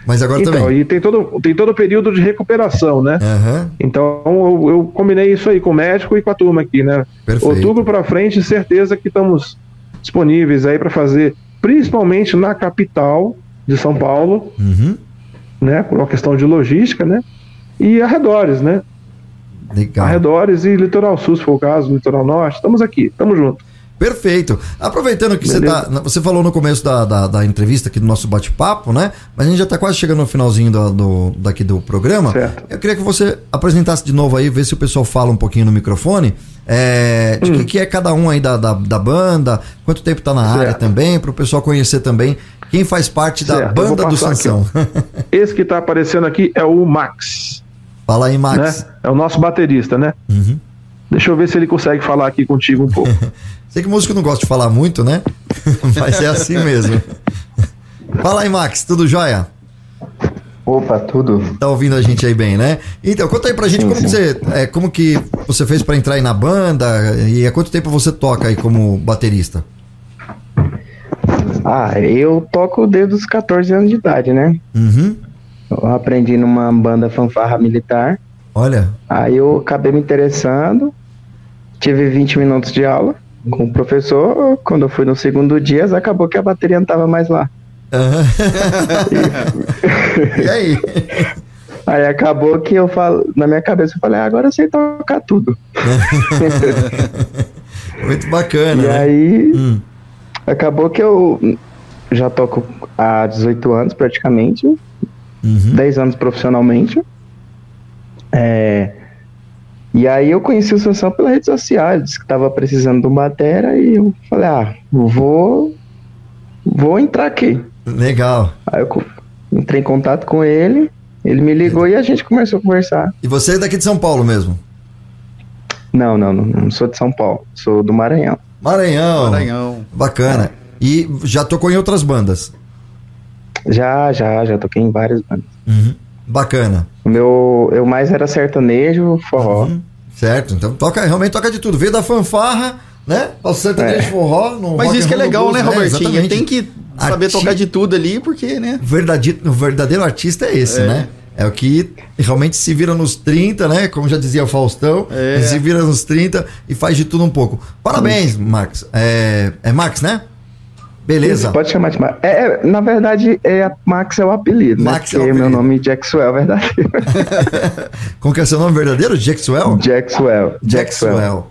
Mas agora então, também. e tem todo, tem todo o período de recuperação, né? Aham. Então eu, eu combinei isso aí com o médico e com a turma aqui, né? Perfeito. Outubro pra frente, certeza que estamos disponíveis aí para fazer, principalmente na capital de São Paulo, Uhum. né? Por uma questão de logística, né? E arredores, né? Legal. Arredores e litoral sul, se for o caso, litoral norte, estamos aqui, estamos juntos. Perfeito. Aproveitando que você tá. Você falou no começo da, da, da entrevista aqui do nosso bate-papo, né? Mas a gente já tá quase chegando no finalzinho do, do- daqui do programa. Certo. Eu queria que você apresentasse de novo aí, ver se o pessoal fala um pouquinho no microfone. É, de Hum. que, que é cada um aí da, da, da banda, quanto tempo tá na área Certo. também, para o pessoal conhecer também quem faz parte da Certo, vou banda do passar aqui, Sansão. Esse que está aparecendo aqui é o Max, Fala aí, Max. né? É o nosso baterista, né? Uhum. Deixa eu ver se ele consegue falar aqui contigo um pouco. Sei que músico não gosta de falar muito, né? Mas é assim mesmo. Fala aí, Max, tudo jóia? Opa, tudo. Tá ouvindo a gente aí bem, né? Então, conta aí pra gente Sim, como, que sim. você, é, como que você fez pra entrar aí na banda e há quanto tempo você toca aí como baterista? Ah, eu toco desde os 14 anos de idade, né? Uhum. Eu aprendi numa banda fanfarra militar. Olha. Aí eu acabei me interessando. Tive 20 minutos de aula com o professor. Quando eu fui no segundo dia, acabou que a bateria não tava mais lá. e aí? Aí acabou que eu falo, na minha cabeça eu falei, ah, agora eu sei tocar tudo. Muito bacana, E né? aí Hum. acabou que eu já toco há 18 anos praticamente, Uhum. 10 anos profissionalmente. É, e aí eu conheci o Sansão pela rede social, ele disse que tava precisando de um batera e eu falei, ah, vou vou entrar aqui. Legal. Aí eu entrei em contato com ele, ele me ligou e a gente começou a conversar. E você é daqui de São Paulo mesmo? Não, não, não, não sou de São Paulo, sou do Maranhão. Maranhão. Maranhão. Bacana. E já tocou em outras bandas? Já, já, já toquei em várias bandas. Uhum. Bacana. O meu, eu mais era sertanejo, forró. Certo, então toca, realmente toca de tudo. Veio da fanfarra, né? Ao sertanejo É. forró. No Mas isso que é legal, blues, né, Robertinho? exatamente. Tem que saber Arti- tocar de tudo ali, porque, né? Verdade, o verdadeiro artista é esse, É. né? É o que realmente se vira nos 30, né? Como já dizia o Faustão, É. se vira nos 30 e faz de tudo um pouco. Parabéns, Max. É, é Max, né? Beleza. Pode chamar de Max. É, é, na verdade, é, Max é o apelido, Max é né? o Porque meu apelido. nome é Jackswell, é verdade. Como que é seu nome verdadeiro? Jackswell? Jackswell. Jackswell.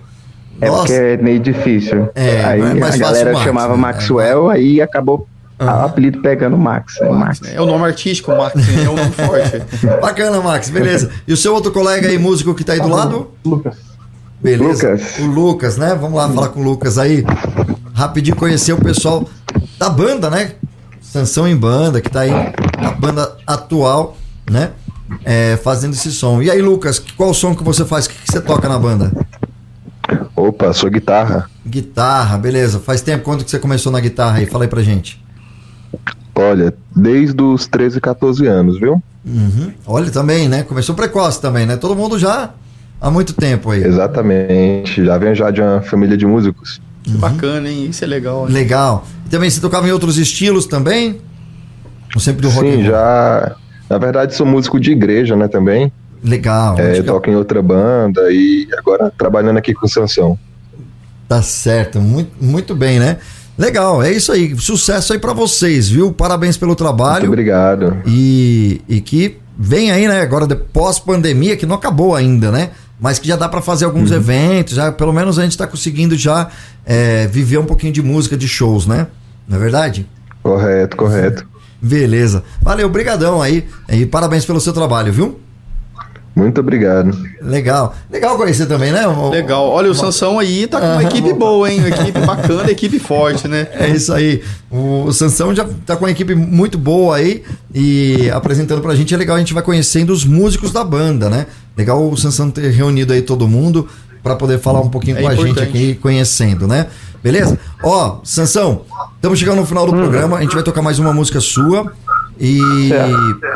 É Nossa. porque é meio difícil. É, aí é mais a fácil galera Max, chamava né? Maxwell, aí acabou o apelido pegando Max. É Max. É o nome artístico, Max, é um nome forte. Bacana, Max, beleza. E o seu outro colega aí, músico que tá aí do lado? Lucas. Beleza. Lucas. O Lucas, né? Vamos lá falar com o Lucas aí. Rapidinho conhecer o pessoal da banda, né? Sansão em Banda, que tá aí a banda atual, né? É, fazendo esse som. E aí, Lucas, qual o som que você faz? O que, que você toca na banda? Opa, sou guitarra. Guitarra, beleza. Faz tempo quanto que você começou na guitarra aí? Fala aí pra gente. Olha, desde os 13, 14 anos, viu? Uhum. Olha também, né? Começou precoce também, né? Todo mundo já há muito tempo aí. Exatamente. Já venho já de uma família de músicos. Uhum. Bacana, hein? Isso é legal. hein? Legal. E também você tocava em outros estilos também? Ou sempre do rock? Sim, já. Na verdade, sou músico de igreja, né, também. Legal. É, legal. toco em outra banda e agora trabalhando aqui com Sansão. Tá certo, muito, muito bem, né? Legal, é isso aí. Sucesso aí pra vocês, viu? Parabéns pelo trabalho. Muito obrigado. E, e que vem aí, né? Agora, de- pós-pandemia, que não acabou ainda, né? Mas que já dá pra fazer Uhum. alguns eventos, já pelo menos a gente tá conseguindo já é, viver um pouquinho de música, de shows, né? Não é verdade? Correto, correto. Beleza. Valeu, brigadão aí. E parabéns pelo seu trabalho, viu? Muito obrigado. Legal. Legal conhecer também, né? O- Legal. Olha, o Sansão aí tá com uma Ah, equipe boa, hein? Uma equipe bacana, equipe forte, né? É isso aí. O, o Sansão já tá com uma equipe muito boa aí e apresentando pra gente. É legal, a gente vai conhecendo os músicos da banda, né? Legal o Sansão ter reunido aí todo mundo pra poder falar um pouquinho É com a gente importante. aqui, conhecendo, né? Beleza? Ó, Sansão, estamos chegando no final do programa. A gente vai tocar mais uma música sua. E,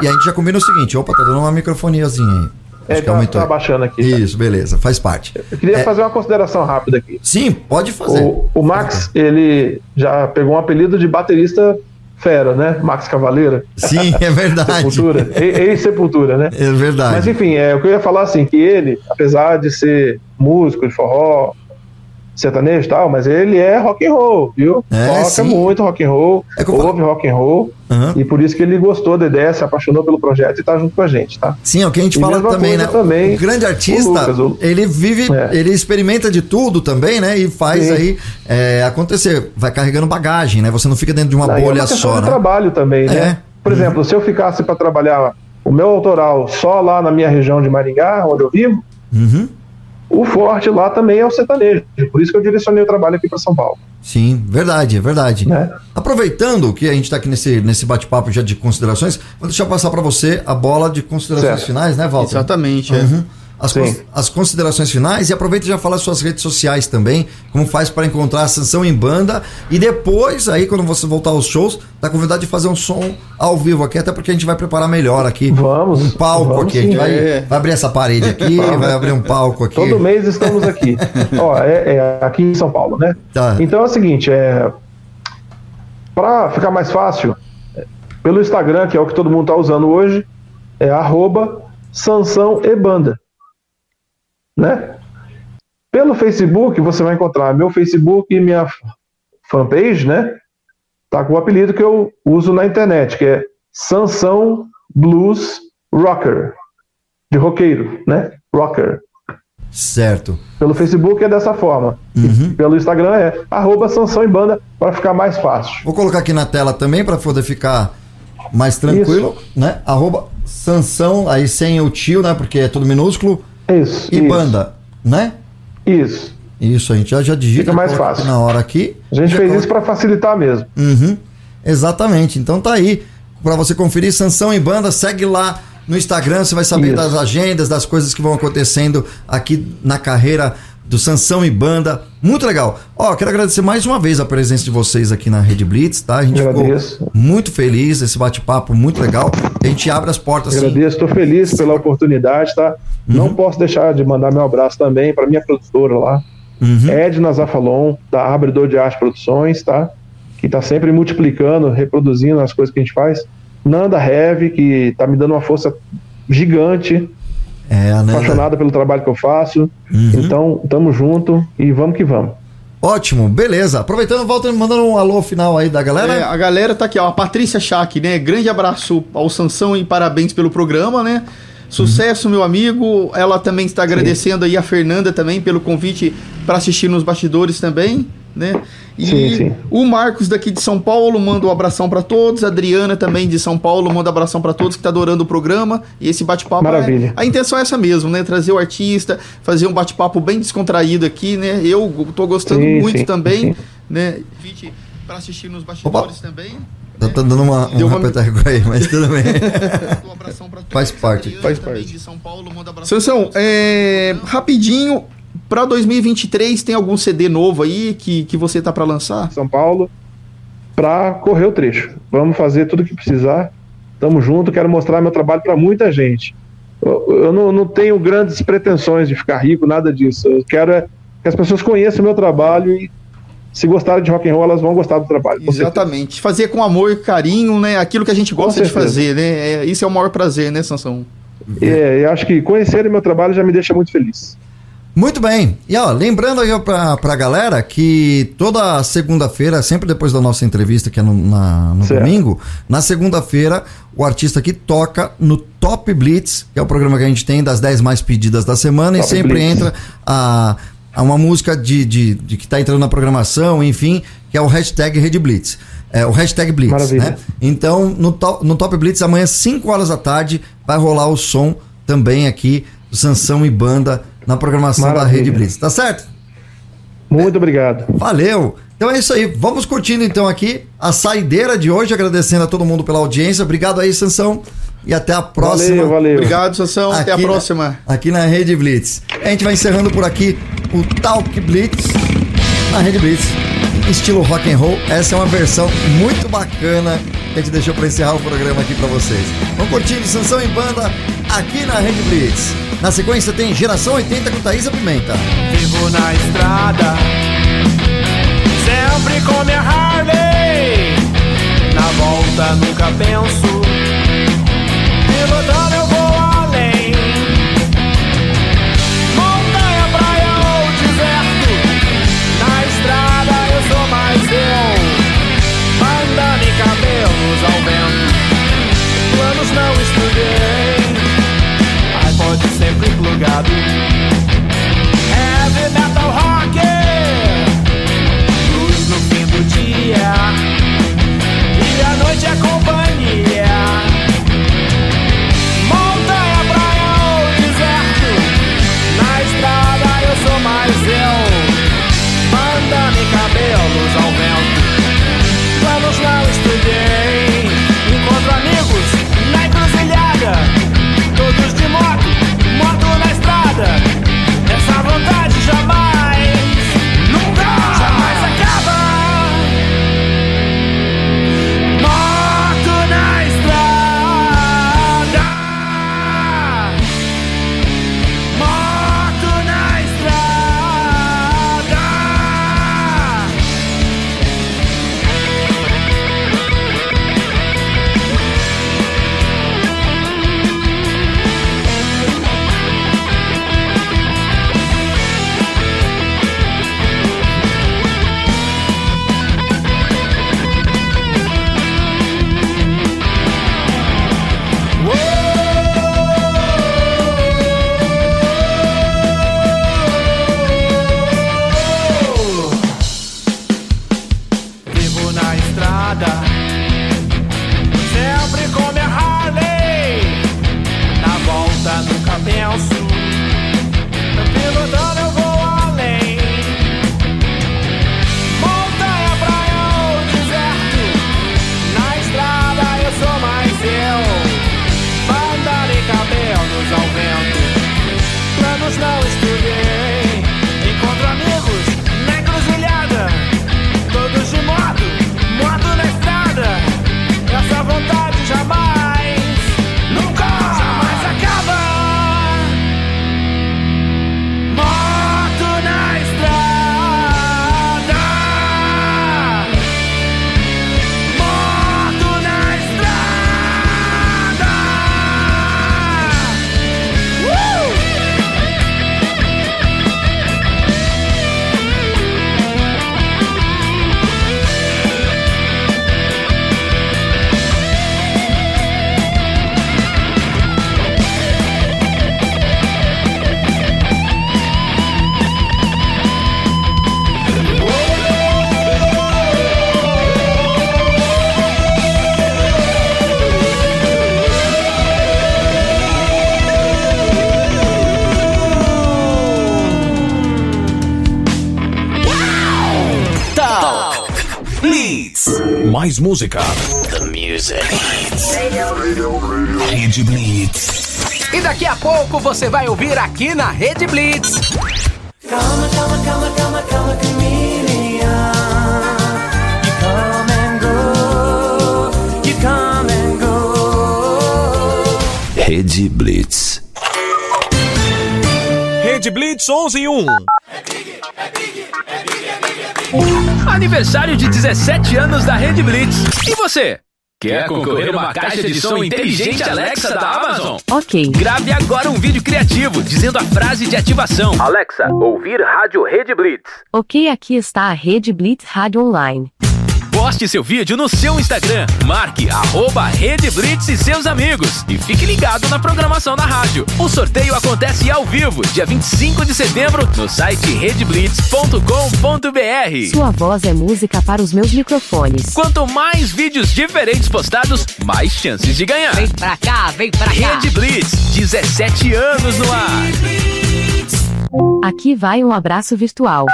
e a gente já combina o seguinte: opa, tá dando uma microfoniazinha aí. É, Acho tá, tá abaixando aqui. Isso, beleza, faz parte. Eu queria É. fazer uma consideração rápida aqui. Sim, pode fazer. O, o Max, ele já pegou um apelido de baterista fera, né? Max Cavaleira. Sim, é verdade. Sepultura. Ex-sepultura, né? É verdade. Mas enfim, é, o que eu ia falar assim, que ele, apesar de ser músico de forró, sertanejo e tal, mas ele é rock and roll, viu? É, Toca sim. muito rock and roll, É ouve rock and roll, Aham. e por isso que ele gostou da ideia, se apaixonou pelo projeto e tá junto com a gente, tá? Sim, é o que a gente E fala também, né? também o grande artista, o Lucas, o- ele vive, É. ele experimenta de tudo também, né? E faz Sim. aí é, acontecer. Vai carregando bagagem, né? Você não fica dentro de uma Não, é bolha uma questão só, de né? trabalho também, né? É. Por exemplo, se eu ficasse para trabalhar o meu autoral só lá na minha região de Maringá, onde eu vivo, Uhum. O forte lá também é o sertanejo. Por isso que eu direcionei o trabalho aqui para São Paulo. Sim, verdade, é verdade. Né? Aproveitando que a gente tá aqui nesse, nesse bate-papo já de considerações, vou deixar passar para você a bola de considerações Certo. finais, né, Walter? Exatamente, é. As, cons- as considerações finais e aproveita e já fala as suas redes sociais também, como faz para encontrar a Sanção em Banda e depois, aí quando você voltar aos shows, tá convidado de fazer um som ao vivo aqui, até porque a gente vai preparar melhor aqui. Vamos. Um palco vamos aqui, a gente sim. vai, É. vai abrir essa parede aqui, vai abrir um palco aqui. Todo mês estamos aqui. Ó, é, é aqui em São Paulo, né? Tá. Então é o seguinte, é para ficar mais fácil, pelo Instagram, que é o que todo mundo está usando hoje, é arroba Sansão e Banda. Né? Pelo Facebook, você vai encontrar meu Facebook e minha fanpage, né? Tá com o apelido que eu uso na internet, que é Sansão Blues Rocker. De roqueiro, né? Rocker. Certo. Pelo Facebook é dessa forma. Uhum. Pelo Instagram é arroba Sansão e Banda para ficar mais fácil. Vou colocar aqui na tela também para poder ficar mais tranquilo, né? Arroba Sansão, aí sem o tio, né? Porque é tudo minúsculo. Isso. E isso, banda, né? Isso. Isso, a gente já, já digita. Fica mais fácil. Na hora aqui. A gente fez coloca- isso para facilitar mesmo. Uhum, exatamente. Então tá aí. Pra você conferir Sansão em Banda, segue lá no Instagram, você vai saber Isso. das agendas, das coisas que vão acontecendo aqui na carreira do Sansão e Banda. Muito legal. Ó, quero agradecer mais uma vez a presença de vocês aqui na Rede Blitz, tá? A gente Agradeço. ficou muito feliz, esse bate-papo muito legal. A gente abre as portas assim. Agradeço, estou feliz pela oportunidade, tá? Uhum. Não posso deixar de mandar meu abraço também para minha produtora lá, Uhum. Edna Zafalon, da Abridor de Arte Produções, tá? Que tá sempre multiplicando, reproduzindo as coisas que a gente faz. Nanda Heavy, que tá me dando uma força gigante, É, apaixonada pelo trabalho que eu faço. Uhum. Então, tamo junto e vamos que vamos. Ótimo, beleza. Aproveitando, volta mandando um alô final aí da galera. É, a galera tá aqui, ó. A Patrícia Schack, né? Grande abraço ao Sansão e parabéns pelo programa, né? Sucesso, meu amigo. Ela também está agradecendo aí a Fernanda também pelo convite para assistir nos bastidores também, né? E Sim, sim. o Marcos daqui de São Paulo manda um abração para todos. A Adriana também de São Paulo manda um abração para todos que tá adorando o programa. E esse bate-papo Maravilha. é- a intenção é essa mesmo, né? Trazer o artista, fazer um bate-papo bem descontraído aqui, né? Eu tô gostando Sim, muito sim, também, sim. né? Convite para assistir nos bastidores também. Tá, tá dando uma, um uma- repeteco aí, mas tudo bem. Faz parte. Faz parte. Sansão, é, rapidinho, pra 2023 tem algum CD novo aí que, que você tá pra lançar? São Paulo, pra correr o trecho. Vamos fazer tudo o que precisar. Tamo junto, quero mostrar meu trabalho para muita gente. Eu, eu não, não tenho grandes pretensões de ficar rico, nada disso. Eu quero é que as pessoas conheçam o meu trabalho e se gostarem de rock and roll, elas vão gostar do trabalho. com certeza. Exatamente. Fazer com amor e carinho, né? Aquilo que a gente gosta de fazer, né? É, isso é o maior prazer, né, Sansão? É, eu acho que conhecerem meu trabalho já me deixa muito feliz. Muito bem. E ó, lembrando aí pra, pra galera que toda segunda-feira, sempre depois da nossa entrevista, que é no, na- no domingo, na segunda-feira, o artista aqui toca no Top Blitz, que é o programa que a gente tem das 10 mais pedidas da semana, e Top sempre Blitz. entra a, a uma música de, de, de que tá entrando na programação, enfim, que é o hashtag Rede Blitz. É, o hashtag Blitz, Maravilha. né? Então, no, to- no Top Blitz, amanhã, 5 horas da tarde, vai rolar o som também aqui Sansão e Banda na programação da Maravilha. Rede Blitz, tá certo? Muito obrigado. Valeu! Então é isso aí, vamos curtindo então aqui a saideira de hoje, agradecendo a todo mundo pela audiência. Obrigado aí, Sansão, e até a próxima. Valeu, valeu. Obrigado, Sansão. Até a Aqui na- próxima. aqui na Rede Blitz. A gente vai encerrando por aqui o Talk Blitz na Rede Blitz, estilo rock and roll. Essa é uma versão muito bacana que a gente deixou para encerrar o programa aqui para vocês. Vamos curtindo Sansão em Banda aqui na Rede Blitz. Na sequência tem Geração 80 com Thaísa Pimenta. Vivo na estrada, sempre com minha Harley. Na volta nunca penso, eu vou além. Montanha, praia ou deserto, na estrada eu sou mais cabelos ao vento, planos não estudei. Sempre Mais música. The music. Rede Blitz. E daqui a pouco você vai ouvir aqui na Rede Blitz. Come, come, come, come, come, chameleon. You come and go. You come and go. Rede Blitz. Rede Blitz 11 e 1. Aniversário de 17 anos da Rede Blitz. E você? Quer concorrer a uma caixa de som inteligente Alexa da Amazon? Ok. Grave agora um vídeo criativo dizendo a frase de ativação. Alexa, ouvir rádio Rede Blitz. Ok, aqui está a Rede Blitz Rádio Online. Poste seu vídeo no seu Instagram. Marque arroba Rede Blitz e seus amigos. E fique ligado na programação da rádio. O sorteio acontece ao vivo, dia 25 de setembro, no site redeblitz.com.br. Sua voz é música para os meus microfones. Quanto mais vídeos diferentes postados, mais chances de ganhar. Vem pra cá, vem pra cá. Rede Blitz, 17 anos no ar. Aqui vai um abraço virtual.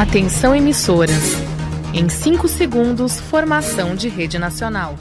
Atenção emissoras. Em 5 segundos, formação de rede nacional.